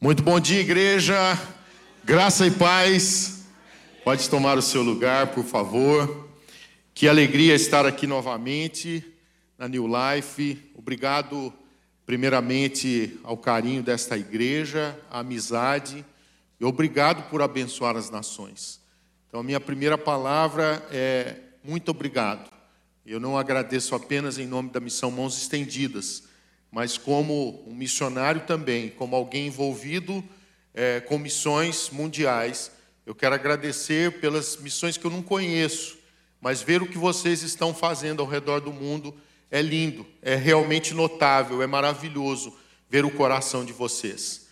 Muito bom dia, igreja. Graça e paz. Pode tomar o seu lugar, por favor. Que alegria estar aqui novamente na New Life. Obrigado, primeiramente, ao carinho desta igreja, à amizade, e obrigado por abençoar as nações. Então, a minha primeira palavra é muito obrigado. Eu não agradeço apenas em nome da missão Mãos Estendidas mas como um missionário também, como alguém envolvido é, com missões mundiais, eu quero agradecer pelas missões que eu não conheço, mas ver o que vocês estão fazendo ao redor do mundo é lindo, é realmente notável, é maravilhoso ver o coração de vocês.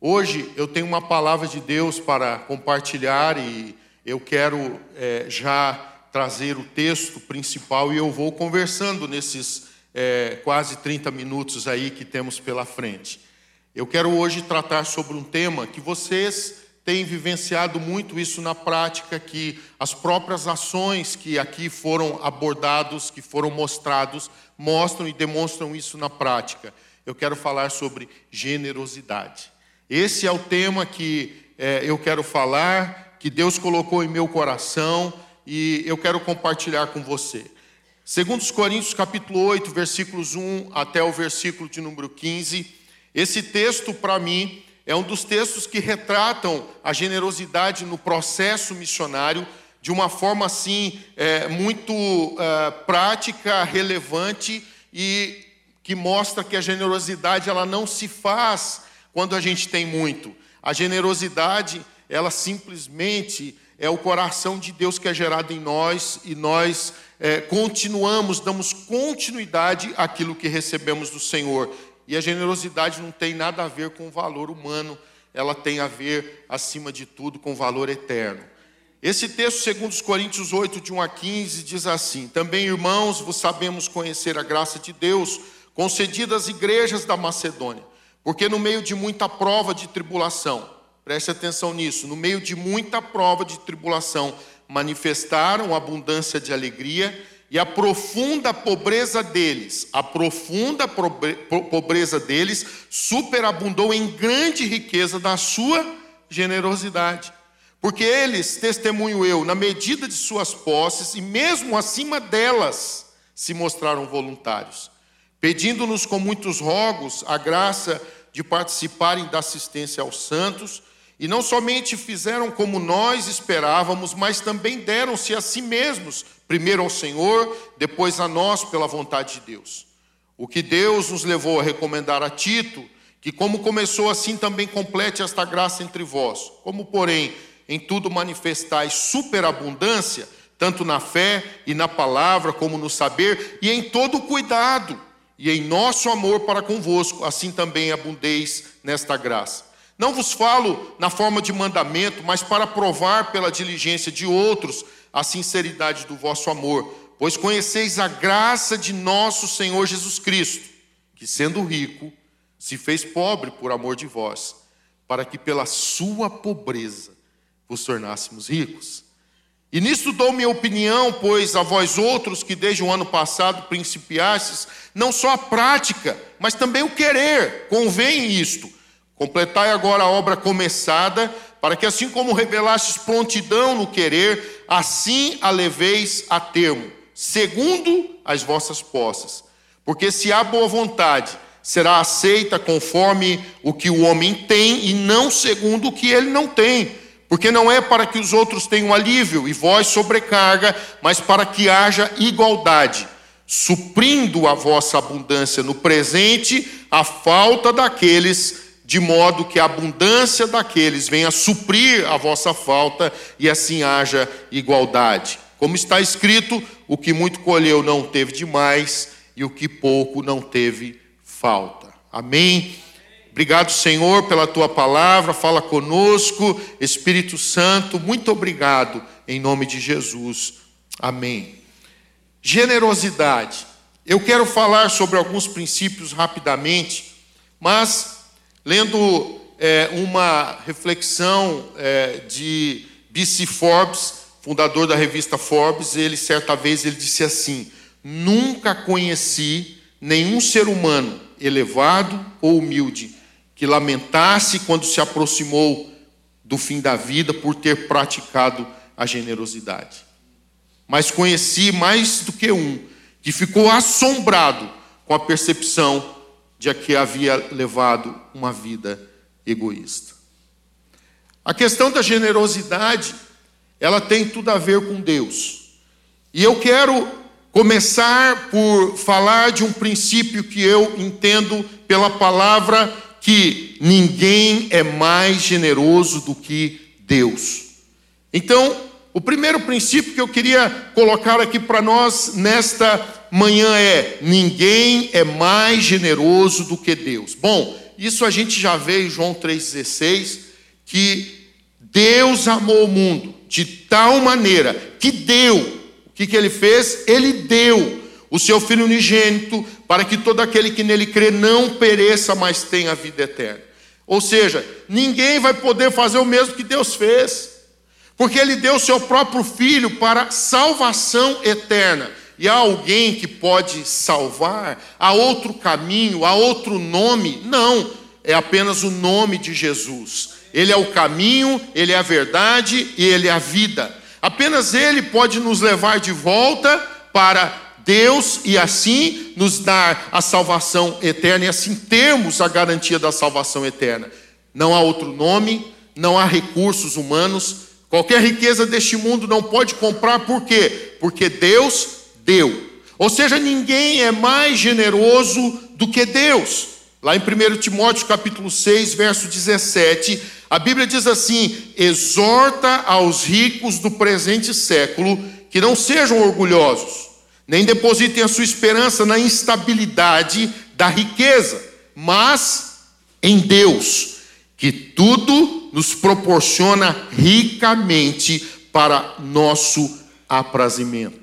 Hoje eu tenho uma palavra de Deus para compartilhar e eu quero é, já trazer o texto principal e eu vou conversando nesses é, quase 30 minutos aí que temos pela frente. Eu quero hoje tratar sobre um tema que vocês têm vivenciado muito isso na prática, que as próprias ações que aqui foram abordados, que foram mostrados, mostram e demonstram isso na prática. Eu quero falar sobre generosidade. Esse é o tema que é, eu quero falar, que Deus colocou em meu coração e eu quero compartilhar com você. Segundo os Coríntios capítulo 8, versículos 1 até o versículo de número 15, esse texto para mim é um dos textos que retratam a generosidade no processo missionário de uma forma assim é, muito é, prática, relevante e que mostra que a generosidade ela não se faz quando a gente tem muito. A generosidade ela simplesmente é o coração de Deus que é gerado em nós e nós é, continuamos, damos continuidade àquilo que recebemos do Senhor. E a generosidade não tem nada a ver com o valor humano, ela tem a ver, acima de tudo, com o valor eterno. Esse texto, segundo os Coríntios 8, de 1 a 15, diz assim: Também, irmãos, vos sabemos conhecer a graça de Deus, concedida às igrejas da Macedônia, porque no meio de muita prova de tribulação, preste atenção nisso, no meio de muita prova de tribulação, manifestaram abundância de alegria e a profunda pobreza deles, a profunda pobreza deles superabundou em grande riqueza da sua generosidade. Porque eles, testemunho eu, na medida de suas posses e mesmo acima delas, se mostraram voluntários, pedindo-nos com muitos rogos a graça de participarem da assistência aos santos e não somente fizeram como nós esperávamos, mas também deram-se a si mesmos, primeiro ao Senhor, depois a nós pela vontade de Deus. O que Deus nos levou a recomendar a Tito, que como começou assim também complete esta graça entre vós, como porém em tudo manifestais superabundância, tanto na fé e na palavra, como no saber, e em todo cuidado, e em nosso amor para convosco, assim também abundeis nesta graça. Não vos falo na forma de mandamento, mas para provar pela diligência de outros a sinceridade do vosso amor, pois conheceis a graça de nosso Senhor Jesus Cristo, que sendo rico, se fez pobre por amor de vós, para que pela sua pobreza vos tornássemos ricos. E nisto dou minha opinião, pois a vós outros que desde o ano passado principiastes, não só a prática, mas também o querer, convém isto Completai agora a obra começada, para que assim como revelastes prontidão no querer, assim a leveis a termo, segundo as vossas posses. Porque se há boa vontade, será aceita conforme o que o homem tem e não segundo o que ele não tem. Porque não é para que os outros tenham alívio e vós sobrecarga, mas para que haja igualdade, suprindo a vossa abundância no presente a falta daqueles de modo que a abundância daqueles venha suprir a vossa falta e assim haja igualdade. Como está escrito, o que muito colheu não teve demais e o que pouco não teve falta. Amém. Obrigado, Senhor, pela tua palavra. Fala conosco, Espírito Santo. Muito obrigado em nome de Jesus. Amém. Generosidade. Eu quero falar sobre alguns princípios rapidamente, mas Lendo é, uma reflexão é, de B.C. Forbes, fundador da revista Forbes, ele certa vez ele disse assim: Nunca conheci nenhum ser humano elevado ou humilde que lamentasse quando se aproximou do fim da vida por ter praticado a generosidade. Mas conheci mais do que um que ficou assombrado com a percepção de que havia levado uma vida egoísta. A questão da generosidade, ela tem tudo a ver com Deus. E eu quero começar por falar de um princípio que eu entendo pela palavra que ninguém é mais generoso do que Deus. Então, o primeiro princípio que eu queria colocar aqui para nós nesta manhã é: ninguém é mais generoso do que Deus. Bom, isso a gente já vê em João 3,16, que Deus amou o mundo de tal maneira que deu. O que, que ele fez? Ele deu o seu Filho unigênito para que todo aquele que nele crê não pereça, mas tenha a vida eterna. Ou seja, ninguém vai poder fazer o mesmo que Deus fez. Porque ele deu o seu próprio filho para salvação eterna. E há alguém que pode salvar? Há outro caminho? Há outro nome? Não, é apenas o nome de Jesus. Ele é o caminho, ele é a verdade e ele é a vida. Apenas ele pode nos levar de volta para Deus e assim nos dar a salvação eterna e assim termos a garantia da salvação eterna. Não há outro nome, não há recursos humanos, Qualquer riqueza deste mundo não pode comprar, por quê? Porque Deus deu. Ou seja, ninguém é mais generoso do que Deus. Lá em 1 Timóteo capítulo 6, verso 17, a Bíblia diz assim: exorta aos ricos do presente século que não sejam orgulhosos, nem depositem a sua esperança na instabilidade da riqueza, mas em Deus, que tudo nos proporciona ricamente para nosso aprazimento.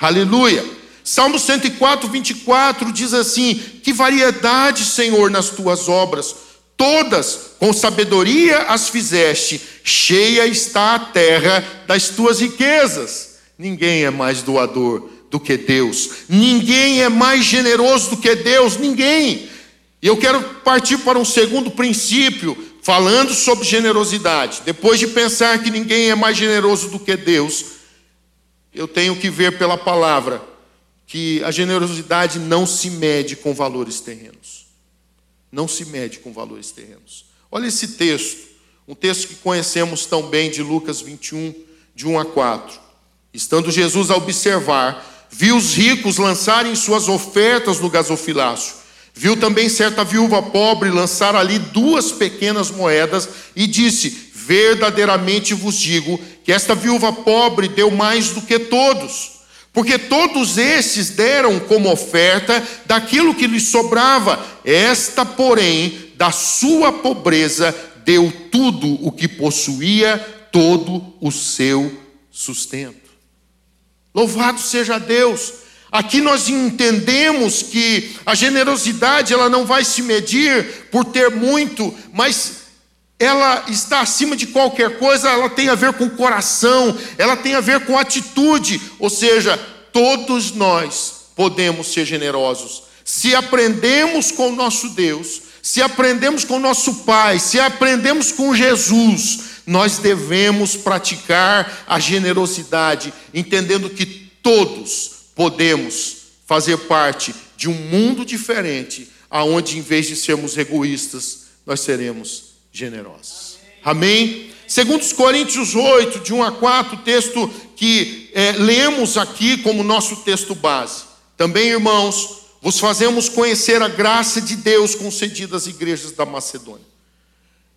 Aleluia! Salmo 104, 24 diz assim: Que variedade, Senhor, nas tuas obras, todas com sabedoria as fizeste, cheia está a terra das tuas riquezas. Ninguém é mais doador do que Deus, ninguém é mais generoso do que Deus, ninguém. E eu quero partir para um segundo princípio, falando sobre generosidade, depois de pensar que ninguém é mais generoso do que Deus, eu tenho que ver pela palavra que a generosidade não se mede com valores terrenos. Não se mede com valores terrenos. Olha esse texto, um texto que conhecemos tão bem de Lucas 21, de 1 a 4. Estando Jesus a observar, viu os ricos lançarem suas ofertas no gasofilácio Viu também certa viúva pobre lançar ali duas pequenas moedas e disse: Verdadeiramente vos digo que esta viúva pobre deu mais do que todos, porque todos esses deram como oferta daquilo que lhes sobrava. Esta, porém, da sua pobreza, deu tudo o que possuía, todo o seu sustento. Louvado seja Deus! Aqui nós entendemos que a generosidade ela não vai se medir por ter muito, mas ela está acima de qualquer coisa, ela tem a ver com coração, ela tem a ver com atitude, ou seja, todos nós podemos ser generosos. Se aprendemos com o nosso Deus, se aprendemos com o nosso Pai, se aprendemos com Jesus, nós devemos praticar a generosidade, entendendo que todos podemos fazer parte de um mundo diferente, aonde em vez de sermos egoístas, nós seremos generosos. Amém? Segundo os Coríntios 8, de 1 a 4, texto que é, lemos aqui como nosso texto base. Também, irmãos, vos fazemos conhecer a graça de Deus concedida às igrejas da Macedônia.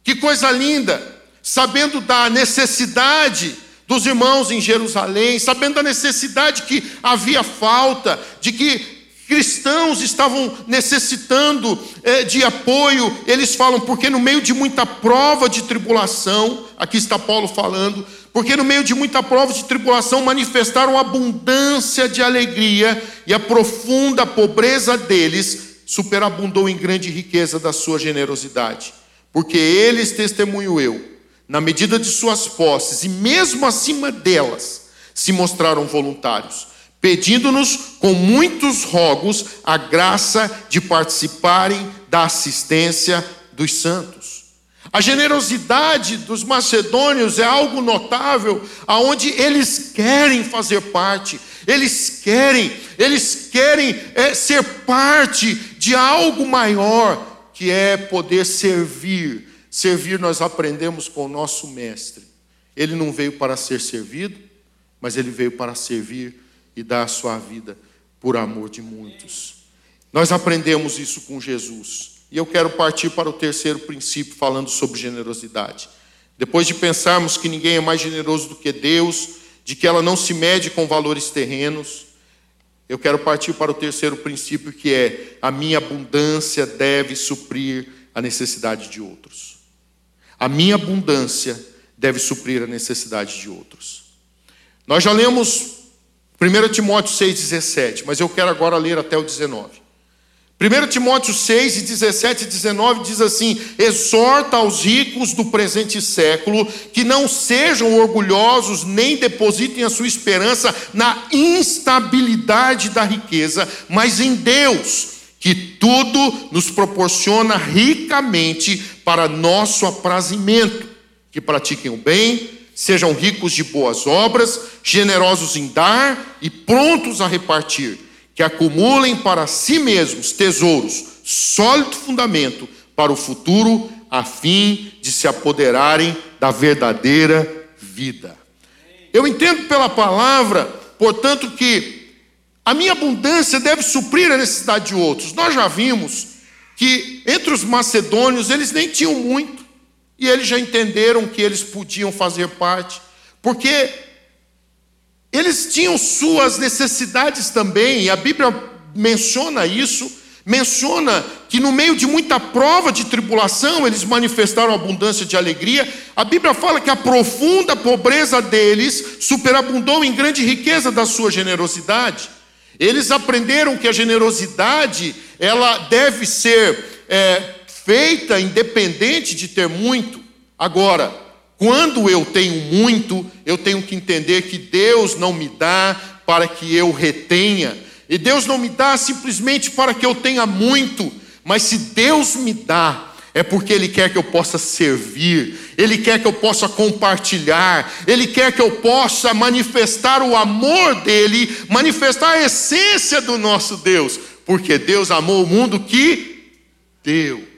Que coisa linda! Sabendo da necessidade dos irmãos em Jerusalém, sabendo da necessidade que havia falta, de que cristãos estavam necessitando eh, de apoio, eles falam, porque no meio de muita prova de tribulação, aqui está Paulo falando, porque no meio de muita prova de tribulação manifestaram abundância de alegria e a profunda pobreza deles superabundou em grande riqueza da sua generosidade, porque eles, testemunho eu, na medida de suas posses, e mesmo acima delas, se mostraram voluntários, pedindo-nos com muitos rogos a graça de participarem da assistência dos santos. A generosidade dos macedônios é algo notável, aonde eles querem fazer parte, eles querem, eles querem é, ser parte de algo maior, que é poder servir. Servir nós aprendemos com o nosso mestre. Ele não veio para ser servido, mas ele veio para servir e dar a sua vida por amor de muitos. Nós aprendemos isso com Jesus. E eu quero partir para o terceiro princípio, falando sobre generosidade. Depois de pensarmos que ninguém é mais generoso do que Deus, de que ela não se mede com valores terrenos, eu quero partir para o terceiro princípio, que é: a minha abundância deve suprir a necessidade de outros. A minha abundância deve suprir a necessidade de outros. Nós já lemos 1 Timóteo 6,17, mas eu quero agora ler até o 19. 1 Timóteo 6, 17 e 19 diz assim: exorta aos ricos do presente século que não sejam orgulhosos, nem depositem a sua esperança na instabilidade da riqueza, mas em Deus, que tudo nos proporciona ricamente para nosso aprazimento, que pratiquem o bem, sejam ricos de boas obras, generosos em dar e prontos a repartir que acumulem para si mesmos tesouros, sólido fundamento para o futuro, a fim de se apoderarem da verdadeira vida. Eu entendo pela palavra, portanto, que a minha abundância deve suprir a necessidade de outros. Nós já vimos que entre os macedônios eles nem tinham muito, e eles já entenderam que eles podiam fazer parte, porque eles tinham suas necessidades também, e a Bíblia menciona isso, menciona que no meio de muita prova de tribulação, eles manifestaram abundância de alegria. A Bíblia fala que a profunda pobreza deles superabundou em grande riqueza da sua generosidade. Eles aprenderam que a generosidade ela deve ser é, feita independente de ter muito. Agora, quando eu tenho muito, eu tenho que entender que Deus não me dá para que eu retenha, e Deus não me dá simplesmente para que eu tenha muito, mas se Deus me dá, é porque Ele quer que eu possa servir, Ele quer que eu possa compartilhar, Ele quer que eu possa manifestar o amor dEle, manifestar a essência do nosso Deus, porque Deus amou o mundo que deu,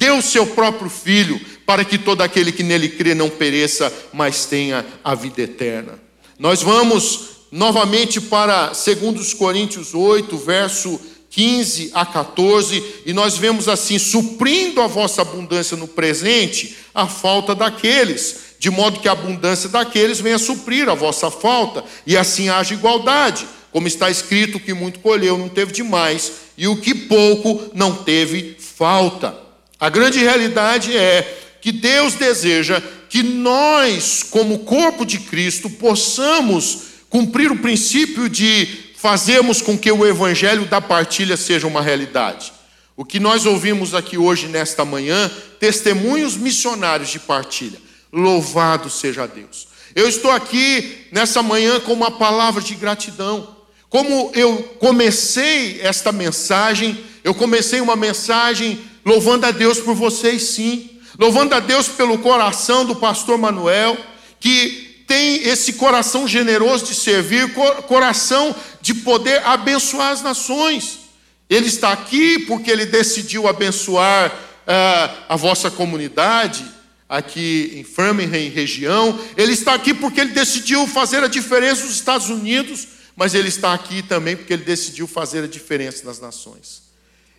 deu seu próprio Filho, para que todo aquele que nele crê não pereça, mas tenha a vida eterna. Nós vamos novamente para 2 Coríntios 8, verso 15 a 14, e nós vemos assim: suprindo a vossa abundância no presente, a falta daqueles, de modo que a abundância daqueles venha suprir a vossa falta, e assim haja igualdade. Como está escrito, o que muito colheu não teve demais, e o que pouco não teve falta. A grande realidade é que Deus deseja que nós, como corpo de Cristo, possamos cumprir o princípio de fazermos com que o evangelho da partilha seja uma realidade. O que nós ouvimos aqui hoje, nesta manhã, testemunhos missionários de partilha. Louvado seja Deus. Eu estou aqui nessa manhã com uma palavra de gratidão. Como eu comecei esta mensagem, eu comecei uma mensagem louvando a Deus por vocês, sim louvando a Deus pelo coração do pastor Manuel, que tem esse coração generoso de servir, coração de poder abençoar as nações. Ele está aqui porque ele decidiu abençoar uh, a vossa comunidade, aqui em Framingham, região. Ele está aqui porque ele decidiu fazer a diferença nos Estados Unidos, mas ele está aqui também porque ele decidiu fazer a diferença nas nações.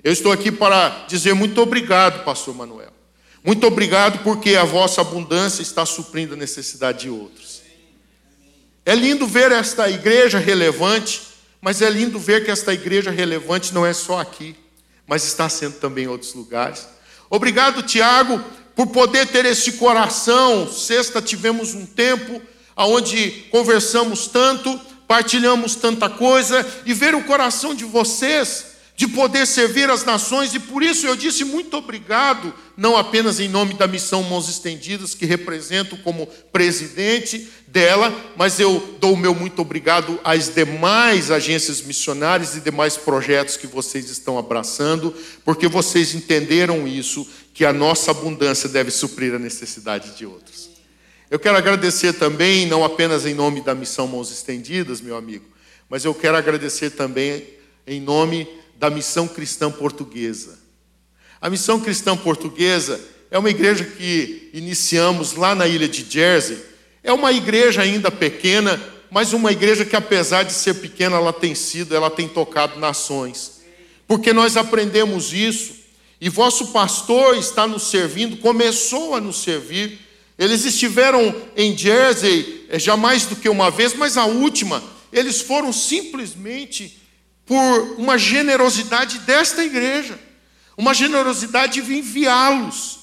Eu estou aqui para dizer muito obrigado, pastor Manuel. Muito obrigado, porque a vossa abundância está suprindo a necessidade de outros. É lindo ver esta igreja relevante, mas é lindo ver que esta igreja relevante não é só aqui, mas está sendo também em outros lugares. Obrigado, Tiago, por poder ter esse coração. Sexta tivemos um tempo onde conversamos tanto, partilhamos tanta coisa, e ver o coração de vocês de poder servir as nações, e por isso eu disse muito obrigado, não apenas em nome da missão Mãos Estendidas, que represento como presidente dela, mas eu dou o meu muito obrigado às demais agências missionárias e demais projetos que vocês estão abraçando, porque vocês entenderam isso, que a nossa abundância deve suprir a necessidade de outros. Eu quero agradecer também, não apenas em nome da missão Mãos Estendidas, meu amigo, mas eu quero agradecer também em nome da Missão Cristã Portuguesa. A Missão Cristã Portuguesa é uma igreja que iniciamos lá na ilha de Jersey. É uma igreja ainda pequena, mas uma igreja que, apesar de ser pequena, ela tem sido, ela tem tocado nações. Porque nós aprendemos isso, e vosso pastor está nos servindo, começou a nos servir. Eles estiveram em Jersey eh, já mais do que uma vez, mas a última, eles foram simplesmente por uma generosidade desta igreja, uma generosidade de enviá-los.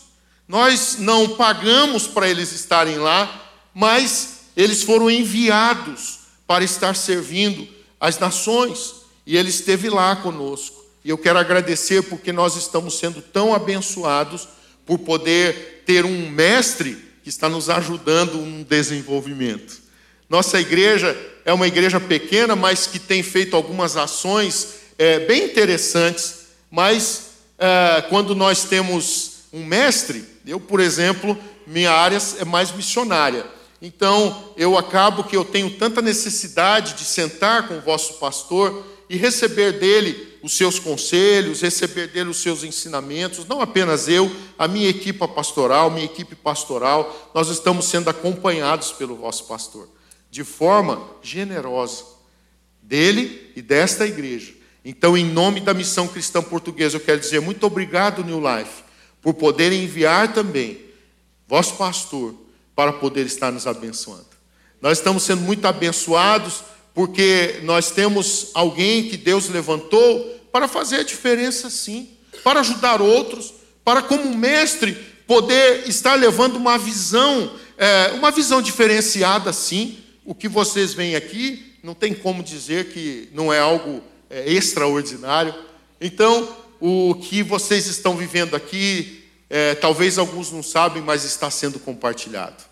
Nós não pagamos para eles estarem lá, mas eles foram enviados para estar servindo as nações, e ele esteve lá conosco. E eu quero agradecer porque nós estamos sendo tão abençoados por poder ter um mestre que está nos ajudando no desenvolvimento. Nossa igreja é uma igreja pequena, mas que tem feito algumas ações é, bem interessantes. Mas é, quando nós temos um mestre, eu, por exemplo, minha área é mais missionária. Então, eu acabo que eu tenho tanta necessidade de sentar com o vosso pastor e receber dele os seus conselhos, receber dele os seus ensinamentos, não apenas eu, a minha equipe pastoral, minha equipe pastoral, nós estamos sendo acompanhados pelo vosso pastor de forma generosa, dele e desta igreja. Então, em nome da missão cristã portuguesa, eu quero dizer muito obrigado, New Life, por poder enviar também vosso pastor para poder estar nos abençoando. Nós estamos sendo muito abençoados porque nós temos alguém que Deus levantou para fazer a diferença, sim, para ajudar outros, para, como mestre, poder estar levando uma visão, é, uma visão diferenciada, sim, o que vocês veem aqui não tem como dizer que não é algo é, extraordinário. Então, o que vocês estão vivendo aqui, é, talvez alguns não sabem, mas está sendo compartilhado.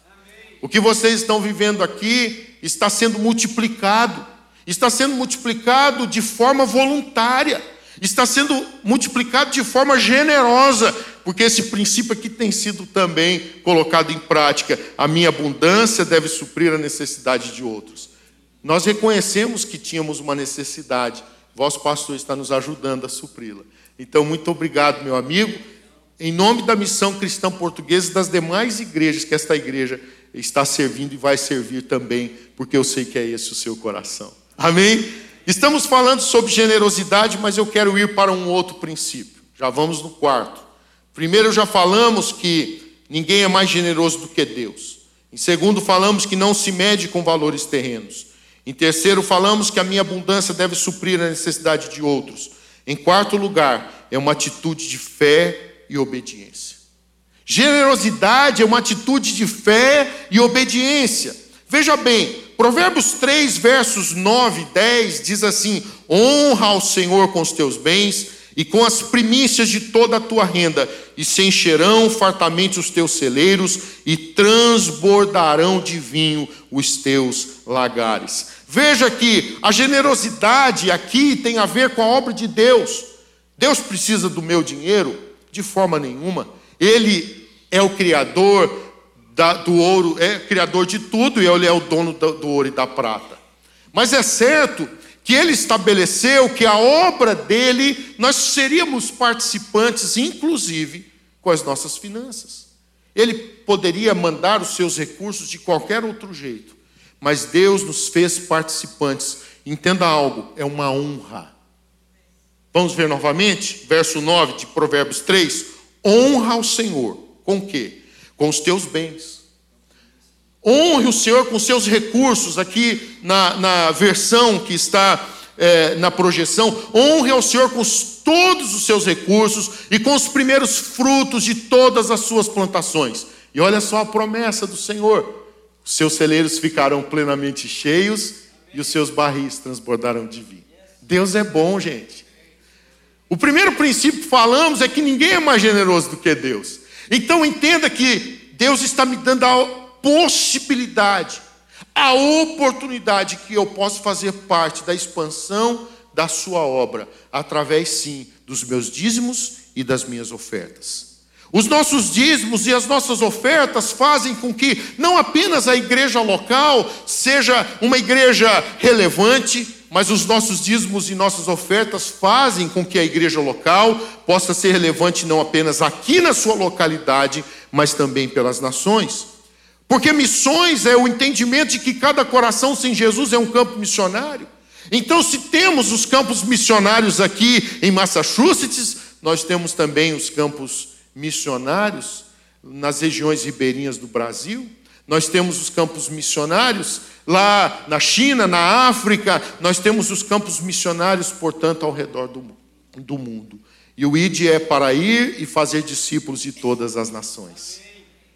O que vocês estão vivendo aqui está sendo multiplicado, está sendo multiplicado de forma voluntária, está sendo multiplicado de forma generosa, porque esse princípio aqui tem sido também colocado em prática. A minha abundância deve suprir a necessidade de outros. Nós reconhecemos que tínhamos uma necessidade, vosso pastor está nos ajudando a supri-la. Então, muito obrigado, meu amigo. Em nome da missão cristã portuguesa e das demais igrejas que esta igreja está servindo e vai servir também, porque eu sei que é esse o seu coração. Amém? Estamos falando sobre generosidade, mas eu quero ir para um outro princípio. Já vamos no quarto. Primeiro, já falamos que ninguém é mais generoso do que Deus. Em segundo, falamos que não se mede com valores terrenos. Em terceiro, falamos que a minha abundância deve suprir a necessidade de outros. Em quarto lugar, é uma atitude de fé e obediência. Generosidade é uma atitude de fé e obediência. Veja bem, Provérbios 3, versos 9 e 10 diz assim: Honra ao Senhor com os teus bens e com as primícias de toda a tua renda, e se encherão fartamente os teus celeiros, e transbordarão de vinho os teus lagares. Veja que a generosidade aqui tem a ver com a obra de Deus. Deus precisa do meu dinheiro? De forma nenhuma. Ele é o Criador da, do ouro, é Criador de tudo, e Ele é o dono do, do ouro e da prata. Mas é certo que ele estabeleceu que a obra dele, nós seríamos participantes, inclusive, com as nossas finanças. Ele poderia mandar os seus recursos de qualquer outro jeito, mas Deus nos fez participantes. Entenda algo, é uma honra. Vamos ver novamente, verso 9 de Provérbios 3: honra ao Senhor, com quê? Com os teus bens Honre o Senhor com seus recursos, aqui na, na versão que está é, na projeção. Honre ao Senhor com todos os seus recursos e com os primeiros frutos de todas as suas plantações. E olha só a promessa do Senhor: os seus celeiros ficarão plenamente cheios e os seus barris transbordarão de vinho. Deus é bom, gente. O primeiro princípio que falamos é que ninguém é mais generoso do que Deus. Então entenda que Deus está me dando a possibilidade, a oportunidade que eu posso fazer parte da expansão da sua obra, através sim dos meus dízimos e das minhas ofertas. Os nossos dízimos e as nossas ofertas fazem com que não apenas a igreja local seja uma igreja relevante, mas os nossos dízimos e nossas ofertas fazem com que a igreja local possa ser relevante não apenas aqui na sua localidade, mas também pelas nações. Porque missões é o entendimento de que cada coração sem Jesus é um campo missionário. Então, se temos os campos missionários aqui em Massachusetts, nós temos também os campos missionários nas regiões ribeirinhas do Brasil. Nós temos os campos missionários lá na China, na África. Nós temos os campos missionários, portanto, ao redor do, do mundo. E o ID é para ir e fazer discípulos de todas as nações.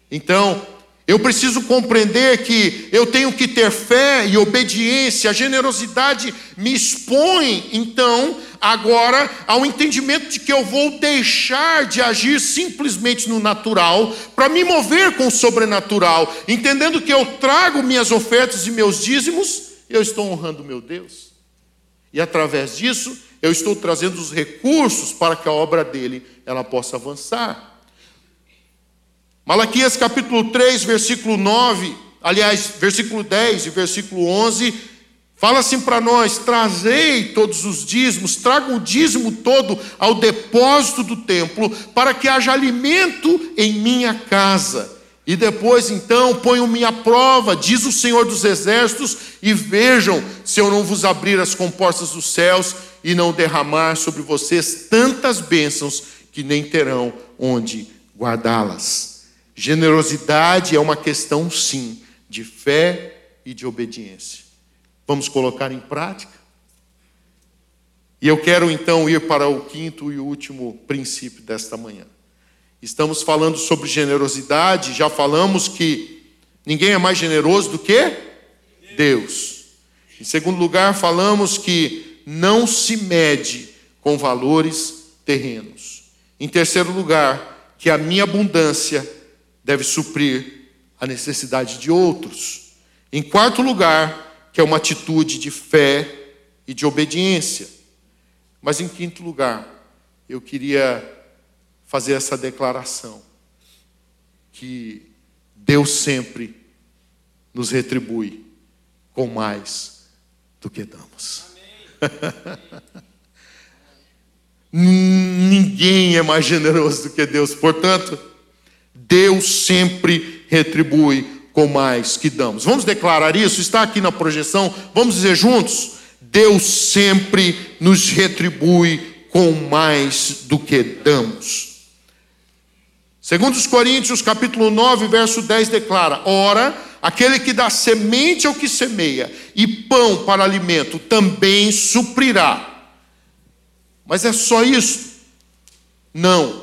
Então, eu preciso compreender que eu tenho que ter fé e obediência, a generosidade me expõe, então, agora ao entendimento de que eu vou deixar de agir simplesmente no natural para me mover com o sobrenatural, entendendo que eu trago minhas ofertas e meus dízimos, eu estou honrando meu Deus. E através disso, eu estou trazendo os recursos para que a obra dele ela possa avançar. Malaquias capítulo 3, versículo 9, aliás, versículo 10 e versículo 11, fala assim para nós: trazei todos os dízimos, traga o dízimo todo ao depósito do templo, para que haja alimento em minha casa. E depois então ponham-me à prova, diz o Senhor dos Exércitos, e vejam se eu não vos abrir as comportas dos céus e não derramar sobre vocês tantas bênçãos que nem terão onde guardá-las. Generosidade é uma questão, sim, de fé e de obediência. Vamos colocar em prática? E eu quero então ir para o quinto e último princípio desta manhã. Estamos falando sobre generosidade, já falamos que ninguém é mais generoso do que Deus. Em segundo lugar, falamos que não se mede com valores terrenos. Em terceiro lugar, que a minha abundância deve suprir a necessidade de outros. Em quarto lugar, que é uma atitude de fé e de obediência. Mas em quinto lugar, eu queria fazer essa declaração que Deus sempre nos retribui com mais do que damos. Ninguém é mais generoso do que Deus. Portanto, Deus sempre retribui com mais que damos. Vamos declarar isso? Está aqui na projeção. Vamos dizer juntos? Deus sempre nos retribui com mais do que damos. Segundo os Coríntios, capítulo 9, verso 10 declara: Ora, aquele que dá semente ao que semeia e pão para alimento também suprirá. Mas é só isso? Não.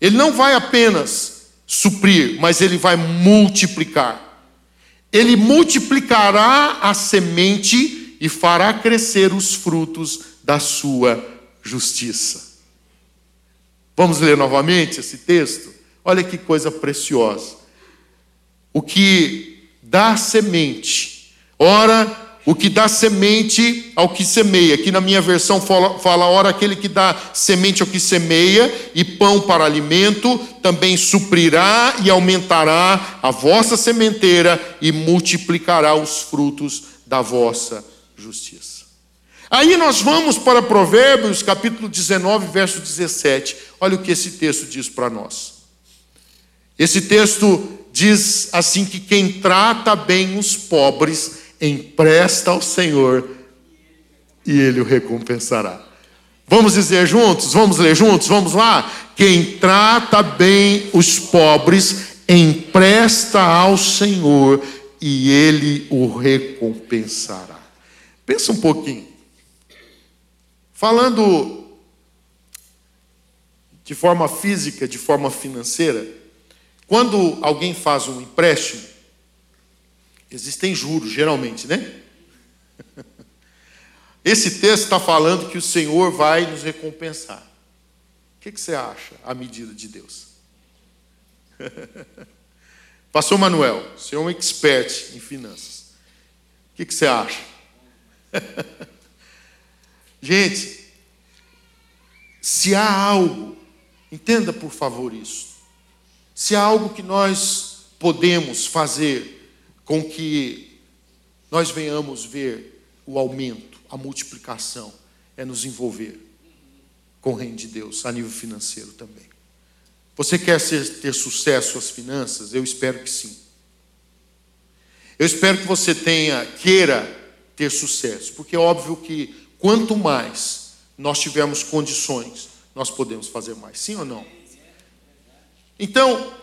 Ele não vai apenas suprir, mas ele vai multiplicar. Ele multiplicará a semente e fará crescer os frutos da sua justiça. Vamos ler novamente esse texto? Olha que coisa preciosa. O que dá semente, ora o que dá semente ao que semeia. Aqui na minha versão fala, fala ora aquele que dá semente ao que semeia e pão para alimento, também suprirá e aumentará a vossa sementeira e multiplicará os frutos da vossa justiça. Aí nós vamos para Provérbios, capítulo 19, verso 17. Olha o que esse texto diz para nós. Esse texto diz assim que quem trata bem os pobres empresta ao Senhor e Ele o recompensará. Vamos dizer juntos? Vamos ler juntos? Vamos lá? Quem trata bem os pobres, empresta ao Senhor e Ele o recompensará. Pensa um pouquinho. Falando de forma física, de forma financeira, quando alguém faz um empréstimo, Existem juros, geralmente, né? Esse texto está falando que o Senhor vai nos recompensar. O que, que você acha a medida de Deus? Pastor Manuel, você é um expert em finanças. O que, que você acha? Gente, se há algo, entenda por favor isso. Se há algo que nós podemos fazer com que nós venhamos ver o aumento, a multiplicação, é nos envolver com o reino de Deus a nível financeiro também. Você quer ser, ter sucesso nas finanças? Eu espero que sim. Eu espero que você tenha, queira ter sucesso, porque é óbvio que quanto mais nós tivermos condições, nós podemos fazer mais. Sim ou não? Então,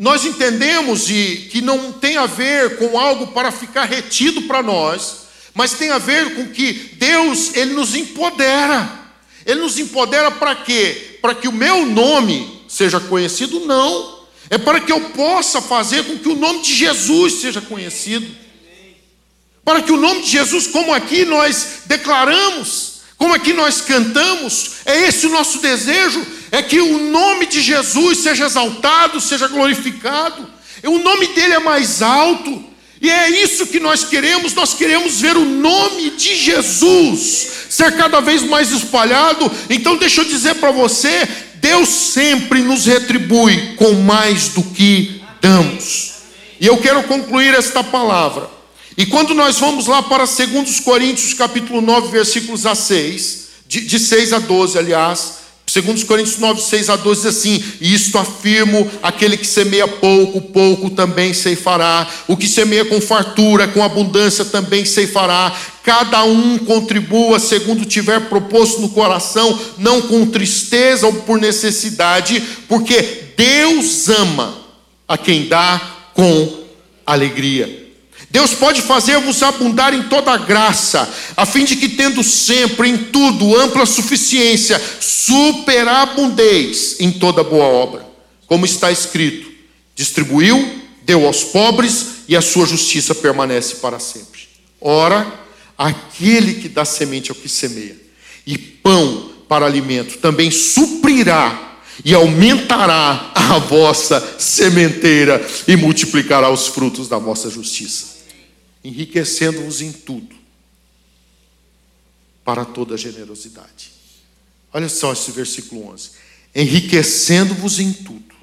nós entendemos de, que não tem a ver com algo para ficar retido para nós, mas tem a ver com que Deus, Ele nos empodera. Ele nos empodera para quê? Para que o meu nome seja conhecido, não. É para que eu possa fazer com que o nome de Jesus seja conhecido. Para que o nome de Jesus, como aqui nós declaramos, como aqui nós cantamos, é esse o nosso desejo, é que o nome de Jesus seja exaltado, seja glorificado. O nome dele é mais alto. E é isso que nós queremos, nós queremos ver o nome de Jesus ser cada vez mais espalhado. Então, deixa eu dizer para você: Deus sempre nos retribui com mais do que damos. E eu quero concluir esta palavra. E quando nós vamos lá para 2 Coríntios, capítulo 9, versículos a 6, de, de 6 a 12, aliás, Segundo Coríntios 9, 6 a 12 diz assim: Isto afirmo: aquele que semeia pouco, pouco também ceifará. O que semeia com fartura, com abundância também ceifará. Cada um contribua segundo tiver proposto no coração, não com tristeza ou por necessidade, porque Deus ama a quem dá com alegria. Deus pode fazer-vos abundar em toda graça, a fim de que, tendo sempre em tudo ampla suficiência, superabundeis em toda boa obra. Como está escrito: distribuiu, deu aos pobres, e a sua justiça permanece para sempre. Ora, aquele que dá semente ao que semeia, e pão para alimento, também suprirá e aumentará a vossa sementeira e multiplicará os frutos da vossa justiça enriquecendo-vos em tudo, para toda generosidade. Olha só esse versículo 11: enriquecendo-vos em tudo,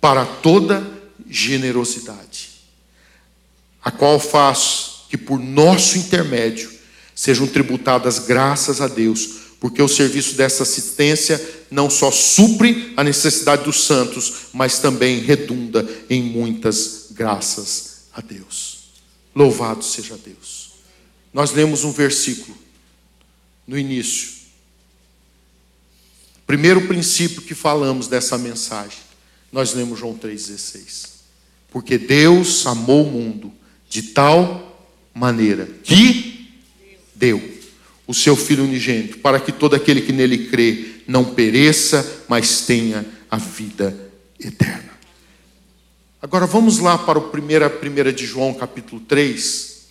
para toda generosidade, a qual faz que por nosso intermédio sejam tributadas graças a Deus, porque o serviço dessa assistência não só supre a necessidade dos santos, mas também redunda em muitas graças a Deus. Louvado seja Deus. Nós lemos um versículo no início. Primeiro princípio que falamos dessa mensagem, nós lemos João 3,16. Porque Deus amou o mundo de tal maneira que deu o seu Filho unigênito, para que todo aquele que nele crê não pereça, mas tenha a vida eterna. Agora vamos lá para o 1 de João capítulo 3,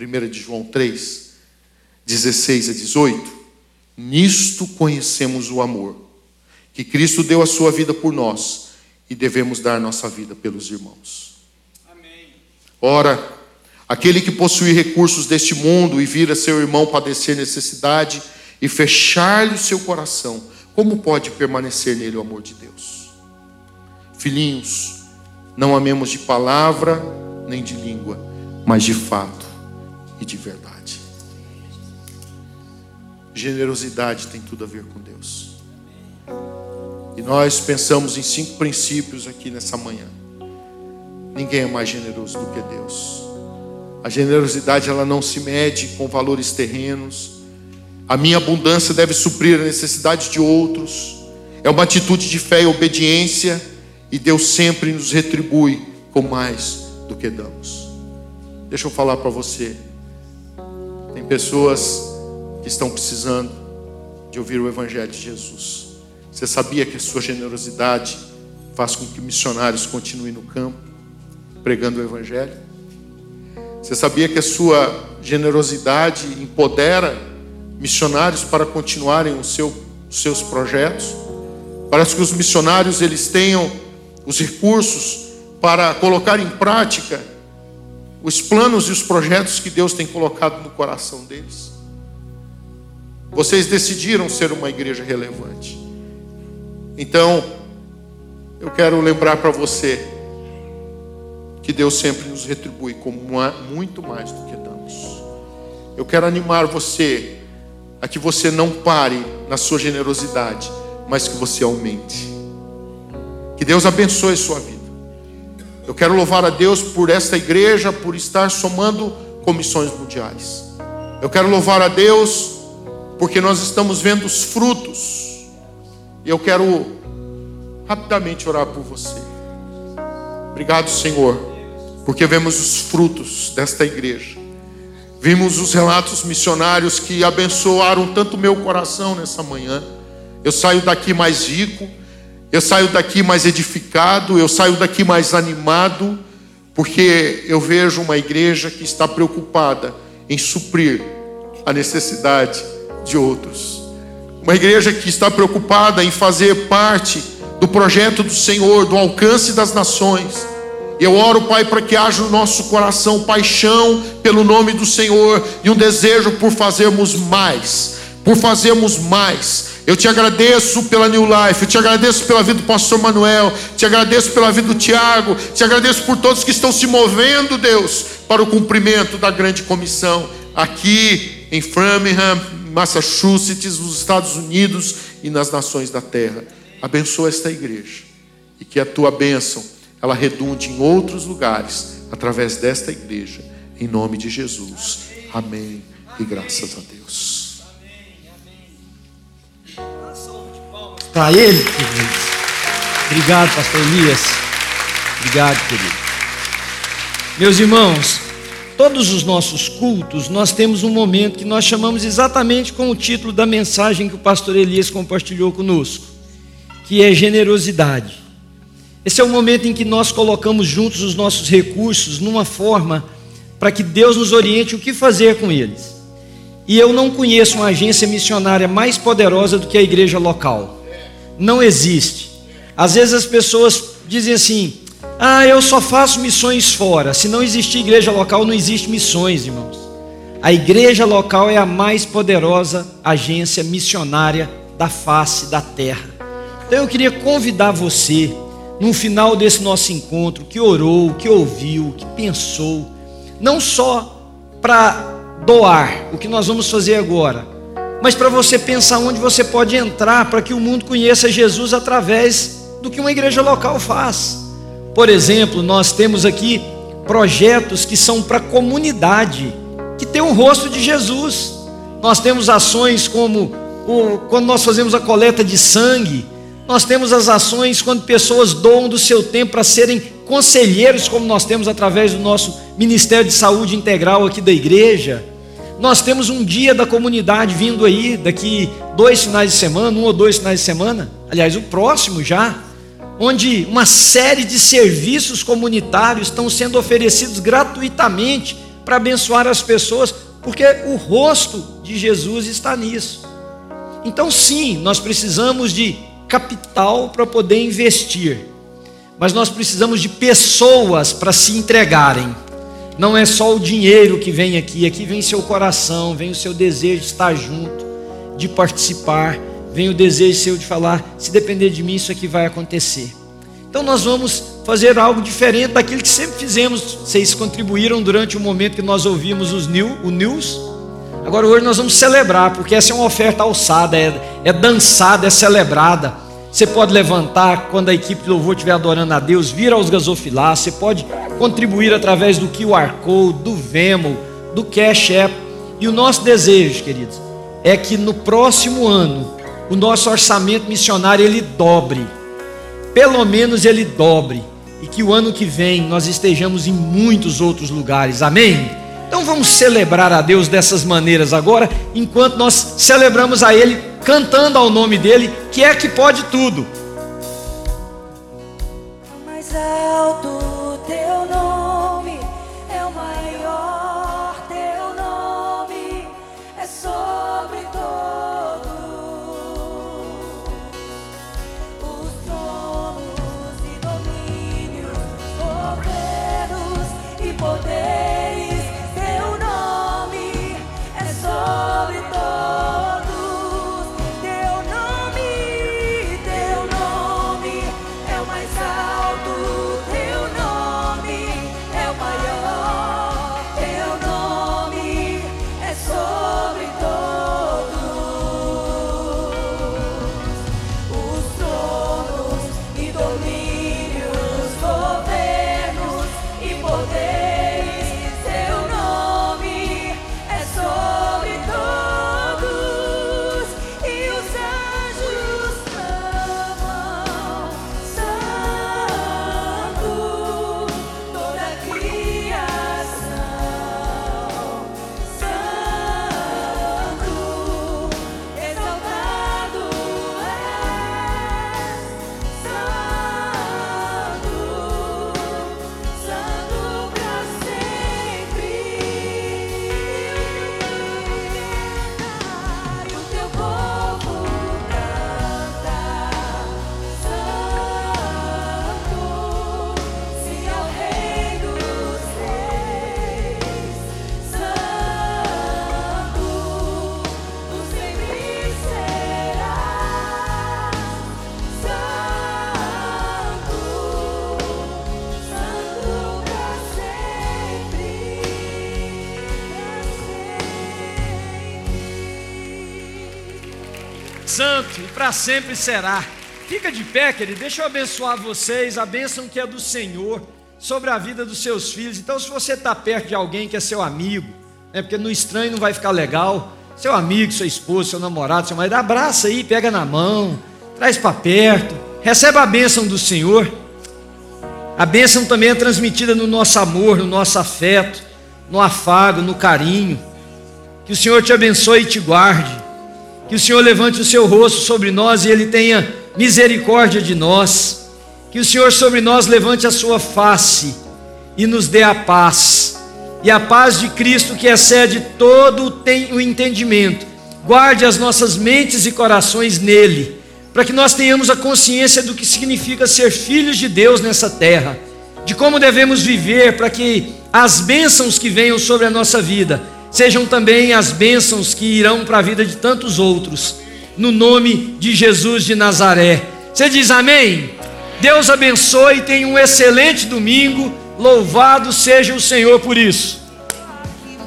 1 de João 3, 16 a 18. Nisto conhecemos o amor, que Cristo deu a sua vida por nós e devemos dar nossa vida pelos irmãos. Amém. Ora, aquele que possui recursos deste mundo e vira seu irmão padecer necessidade e fechar-lhe o seu coração, como pode permanecer nele o amor de Deus? Filhinhos, não amemos de palavra nem de língua, mas de fato e de verdade. Generosidade tem tudo a ver com Deus. E nós pensamos em cinco princípios aqui nessa manhã. Ninguém é mais generoso do que Deus. A generosidade ela não se mede com valores terrenos. A minha abundância deve suprir a necessidade de outros. É uma atitude de fé e obediência e Deus sempre nos retribui com mais do que damos. Deixa eu falar para você. Tem pessoas que estão precisando de ouvir o Evangelho de Jesus. Você sabia que a sua generosidade faz com que missionários continuem no campo pregando o Evangelho? Você sabia que a sua generosidade empodera missionários para continuarem seu, os seus projetos? Parece que os missionários eles tenham os recursos para colocar em prática os planos e os projetos que Deus tem colocado no coração deles. Vocês decidiram ser uma igreja relevante. Então, eu quero lembrar para você que Deus sempre nos retribui com muito mais do que damos. Eu quero animar você a que você não pare na sua generosidade, mas que você aumente. Que Deus abençoe sua vida. Eu quero louvar a Deus por esta igreja, por estar somando comissões mundiais. Eu quero louvar a Deus porque nós estamos vendo os frutos. E eu quero rapidamente orar por você. Obrigado, Senhor porque vemos os frutos desta igreja. Vimos os relatos missionários que abençoaram tanto meu coração nessa manhã. Eu saio daqui mais rico, eu saio daqui mais edificado, eu saio daqui mais animado, porque eu vejo uma igreja que está preocupada em suprir a necessidade de outros. Uma igreja que está preocupada em fazer parte do projeto do Senhor, do alcance das nações eu oro, Pai, para que haja no nosso coração paixão pelo nome do Senhor e um desejo por fazermos mais, por fazermos mais. Eu te agradeço pela New Life, eu te agradeço pela vida do pastor Manuel, te agradeço pela vida do Tiago, te agradeço por todos que estão se movendo, Deus, para o cumprimento da grande comissão aqui em Framingham, Massachusetts, nos Estados Unidos e nas nações da terra. Abençoa esta igreja e que a tua bênção ela redunde em outros lugares através desta igreja, em nome de Jesus. Amém e graças a Deus. Para ele, queridos. Obrigado, pastor Elias. Obrigado, querido. Meus irmãos, todos os nossos cultos, nós temos um momento que nós chamamos exatamente com o título da mensagem que o pastor Elias compartilhou conosco, que é generosidade. Esse é o momento em que nós colocamos juntos os nossos recursos numa forma para que Deus nos oriente o que fazer com eles. E eu não conheço uma agência missionária mais poderosa do que a igreja local. Não existe. Às vezes as pessoas dizem assim: ah, eu só faço missões fora. Se não existir igreja local, não existe missões, irmãos. A igreja local é a mais poderosa agência missionária da face da terra. Então eu queria convidar você no final desse nosso encontro, que orou, que ouviu, que pensou, não só para doar o que nós vamos fazer agora, mas para você pensar onde você pode entrar para que o mundo conheça Jesus através do que uma igreja local faz. Por exemplo, nós temos aqui projetos que são para a comunidade, que tem o rosto de Jesus. Nós temos ações como o, quando nós fazemos a coleta de sangue, nós temos as ações quando pessoas doam do seu tempo para serem conselheiros, como nós temos através do nosso Ministério de Saúde Integral aqui da igreja. Nós temos um dia da comunidade vindo aí, daqui dois finais de semana, um ou dois finais de semana, aliás, o próximo já, onde uma série de serviços comunitários estão sendo oferecidos gratuitamente para abençoar as pessoas, porque o rosto de Jesus está nisso. Então, sim, nós precisamos de capital para poder investir, mas nós precisamos de pessoas para se entregarem. Não é só o dinheiro que vem aqui, aqui vem seu coração, vem o seu desejo de estar junto, de participar, vem o desejo seu de falar: se depender de mim, isso aqui vai acontecer. Então nós vamos fazer algo diferente daquilo que sempre fizemos. Vocês contribuíram durante o momento que nós ouvimos os new, o news. Agora hoje nós vamos celebrar, porque essa é uma oferta alçada, é, é dançada, é celebrada. Você pode levantar quando a equipe de louvor estiver adorando a Deus, vir aos gasofilar, você pode contribuir através do QR Code, do Vemo, do Cash App. E o nosso desejo, queridos, é que no próximo ano o nosso orçamento missionário ele dobre. Pelo menos ele dobre e que o ano que vem nós estejamos em muitos outros lugares. Amém. Então vamos celebrar a Deus dessas maneiras agora, enquanto nós celebramos a Ele, cantando ao nome dEle, que é que pode tudo. Santo e para sempre será. Fica de pé, querido, deixa eu abençoar vocês, a bênção que é do Senhor sobre a vida dos seus filhos. Então, se você está perto de alguém que é seu amigo, é porque no estranho não vai ficar legal, seu amigo, sua esposa, seu namorado, seu marido, abraça aí, pega na mão, traz para perto, receba a bênção do Senhor. A bênção também é transmitida no nosso amor, no nosso afeto, no afago, no carinho. Que o Senhor te abençoe e te guarde. Que o Senhor levante o seu rosto sobre nós e Ele tenha misericórdia de nós. Que o Senhor sobre nós levante a sua face e nos dê a paz. E a paz de Cristo, que excede todo o entendimento, guarde as nossas mentes e corações nele, para que nós tenhamos a consciência do que significa ser filhos de Deus nessa terra, de como devemos viver para que as bênçãos que venham sobre a nossa vida sejam também as bênçãos que irão para a vida de tantos outros, no nome de Jesus de Nazaré. Você diz amém? Deus abençoe, tenha um excelente domingo, louvado seja o Senhor por isso.